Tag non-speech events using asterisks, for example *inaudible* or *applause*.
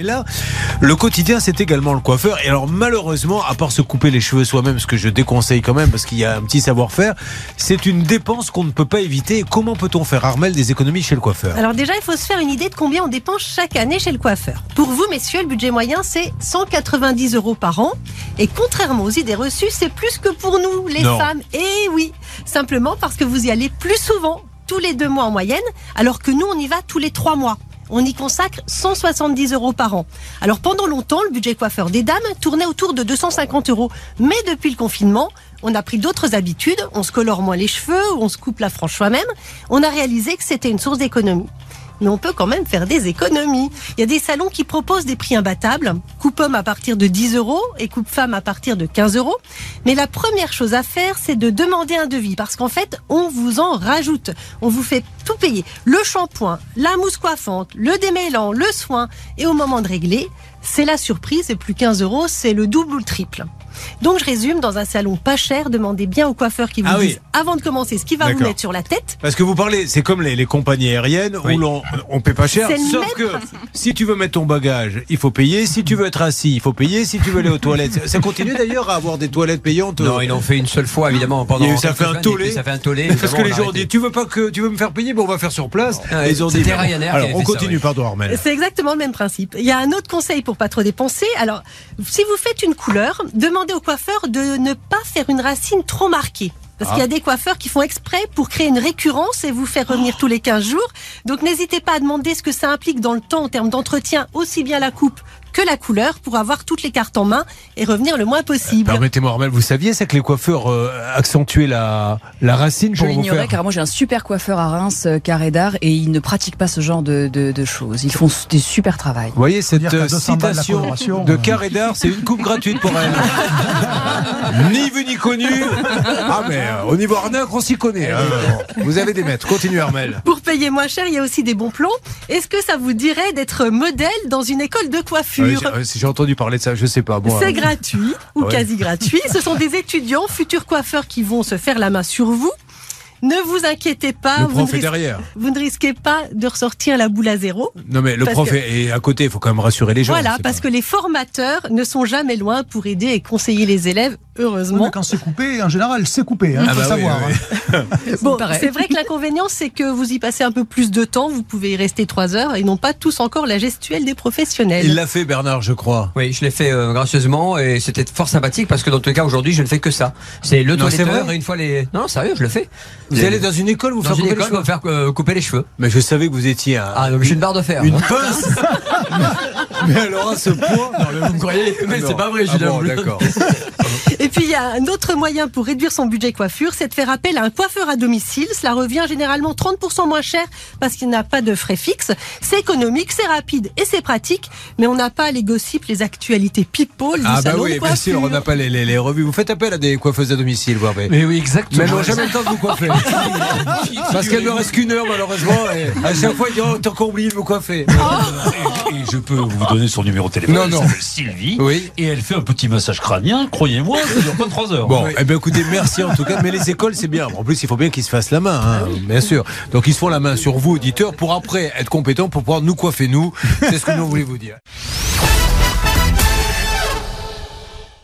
Mais là, le quotidien, c'est également le coiffeur. Et alors, malheureusement, à part se couper les cheveux soi-même, ce que je déconseille quand même, parce qu'il y a un petit savoir-faire, c'est une dépense qu'on ne peut pas éviter. Comment peut-on faire, Armel, des économies chez le coiffeur? Alors déjà, il faut se faire une idée de combien on dépense chaque année chez le coiffeur. Pour vous, messieurs, le budget moyen, c'est 190 euros par an. Et contrairement aux idées reçues, c'est plus que pour nous, les Non. femmes. Et oui, simplement parce que vous y allez plus souvent, tous les deux mois en moyenne, alors que nous, on y va tous les trois mois. On y consacre 170 euros par an. Alors pendant longtemps, le budget coiffeur des dames tournait autour de 250 euros. Mais depuis le confinement, on a pris d'autres habitudes. On se colore moins les cheveux, on se coupe la frange soi-même. On a réalisé que c'était une source d'économie. Mais on peut quand même faire des économies. Il y a des salons qui proposent des prix imbattables. Coupe homme à partir de 10 euros et coupe femme à partir de 15 euros. Mais la première chose à faire, c'est de demander un devis. Parce qu'en fait, on vous en rajoute. On vous fait tout payer. Le shampoing, la mousse coiffante, le démêlant, le soin. Et au moment de régler, c'est la surprise. C'est plus 15 euros, c'est le double ou le triple. Donc je résume, dans un salon pas cher, demandez bien au coiffeur qui vous Ah oui. avant de commencer ce qu'il va vous mettre sur la tête. Parce que vous parlez, c'est comme les, les compagnies aériennes Oui. où l'on on paie pas cher. Sauf même que si tu veux mettre ton bagage, il faut payer. Si tu veux être assis, il faut payer. Si tu veux aller aux toilettes, ça- continue d'ailleurs à avoir des toilettes payantes. Non, ils l'ont fait une seule fois, évidemment, pendant. Eu- ça fait un années, tollé. Ça fait un tollé. Parce que les gens ont dit tu veux pas que tu veux me faire payer, bon on va faire sur place. Ah, Et ils ont dit c'était non. Ryanair qui Alors on fait ça, continue, oui. pardon Armel. C'est exactement le même principe. Il y a un autre conseil pour pas trop dépenser. Alors, si vous faites une couleur, demandez au coiffeur de ne pas faire une racine trop marquée. Parce Ah. qu'il y a des coiffeurs qui font exprès pour créer une récurrence et vous faire revenir tous les 15 jours. Donc n'hésitez pas à demander ce que ça implique dans le temps en termes d'entretien, aussi bien la coupe que la couleur, pour avoir toutes les cartes en main et revenir le moins possible. Permettez-moi Armel, vous saviez ça que les coiffeurs euh, accentuaient la, la racine Je pour vous l'ignorais faire car moi j'ai un super coiffeur à Reims, euh, Carré d'Art, et ils ne pratiquent pas ce genre de, de- de choses. Ils font des super travail. Vous voyez cette dire qu'à euh, 200 balles la citation de euh. Carré d'Art, c'est une coupe gratuite pour elle. *laughs* ni vu ni connu. Ah mais euh, au niveau arnaque, on s'y connaît. hein. Vous avez des maîtres. Continue Armel. Pour payer moins cher, il y a aussi des bons plans. Est-ce que ça vous dirait d'être modèle dans une école de Euh, coiffure? J'ai- euh, J'ai entendu parler de ça, je sais pas. C'est gratuit *laughs* ou Ouais. quasi gratuit. Ce sont des étudiants, futurs coiffeurs qui vont se faire la main sur vous. Ne vous inquiétez pas, le vous, ne est ris- derrière. vous ne risquez pas de ressortir la boule à zéro. Non mais le prof que- est à côté, il faut quand même rassurer les gens. voilà, parce pas- que les formateurs ne sont jamais loin pour aider et conseiller les élèves, heureusement. mais quand c'est coupé, en général, c'est coupé. Il Ah faut bah oui, savoir. oui, hein. Bon, *laughs* paraît. c'est vrai que l'inconvénient, c'est que vous y passez un peu plus de temps, vous pouvez y rester trois heures et n'ont pas tous encore la gestuelle des professionnels. Il l'a fait Bernard, je crois. Oui, je l'ai fait euh, gracieusement et c'était fort sympathique parce que dans tous les cas aujourd'hui je ne fais que ça. C'est le c'est toiletteur vrai et une fois les. Non, sérieux, je le fais. Vous allez dans une école vous dans faire une couper les école, cheveux me faire euh, couper les cheveux. Mais je savais que vous étiez un, Ah, donc j'ai une barre de fer. une pince. *laughs* mais alors à ce point. vous me croyez Mais Ah c'est non. pas vrai, je Ah suis bon, d'accord. *laughs* Et puis il y a un autre moyen pour réduire son budget coiffure, c'est de faire appel à un coiffeur à domicile. Cela revient généralement 30% moins cher parce qu'il n'a pas de frais fixes. C'est économique, c'est rapide et c'est pratique, mais on n'a pas les gossips, les actualités people du Ah bah salon oui, de bien sûr, on n'a pas les, les- les revues. Vous faites appel à des coiffeuses à domicile, vous Hervé. Mais oui, exactement. Mais elles n'ont jamais le temps de vous coiffer. *laughs* Parce qu'elle ne reste qu'une heure malheureusement. Et à chaque fois, il dit Oh, t'as encore oublié de me coiffer. Et, et je peux vous donner son numéro de téléphone. Non, Elle non. s'appelle Sylvie. Oui. Et elle fait un petit massage crânien. Croyez-moi, ça dure pas trois heures. Bon, eh ben écoutez, merci en tout cas. Mais les écoles, c'est bien. En plus, il faut bien qu'ils se fassent la main, hein, bien sûr. Donc, ils se font la main sur vous, auditeurs, pour après être compétents pour pouvoir nous coiffer, nous. C'est ce que nous voulons vous dire.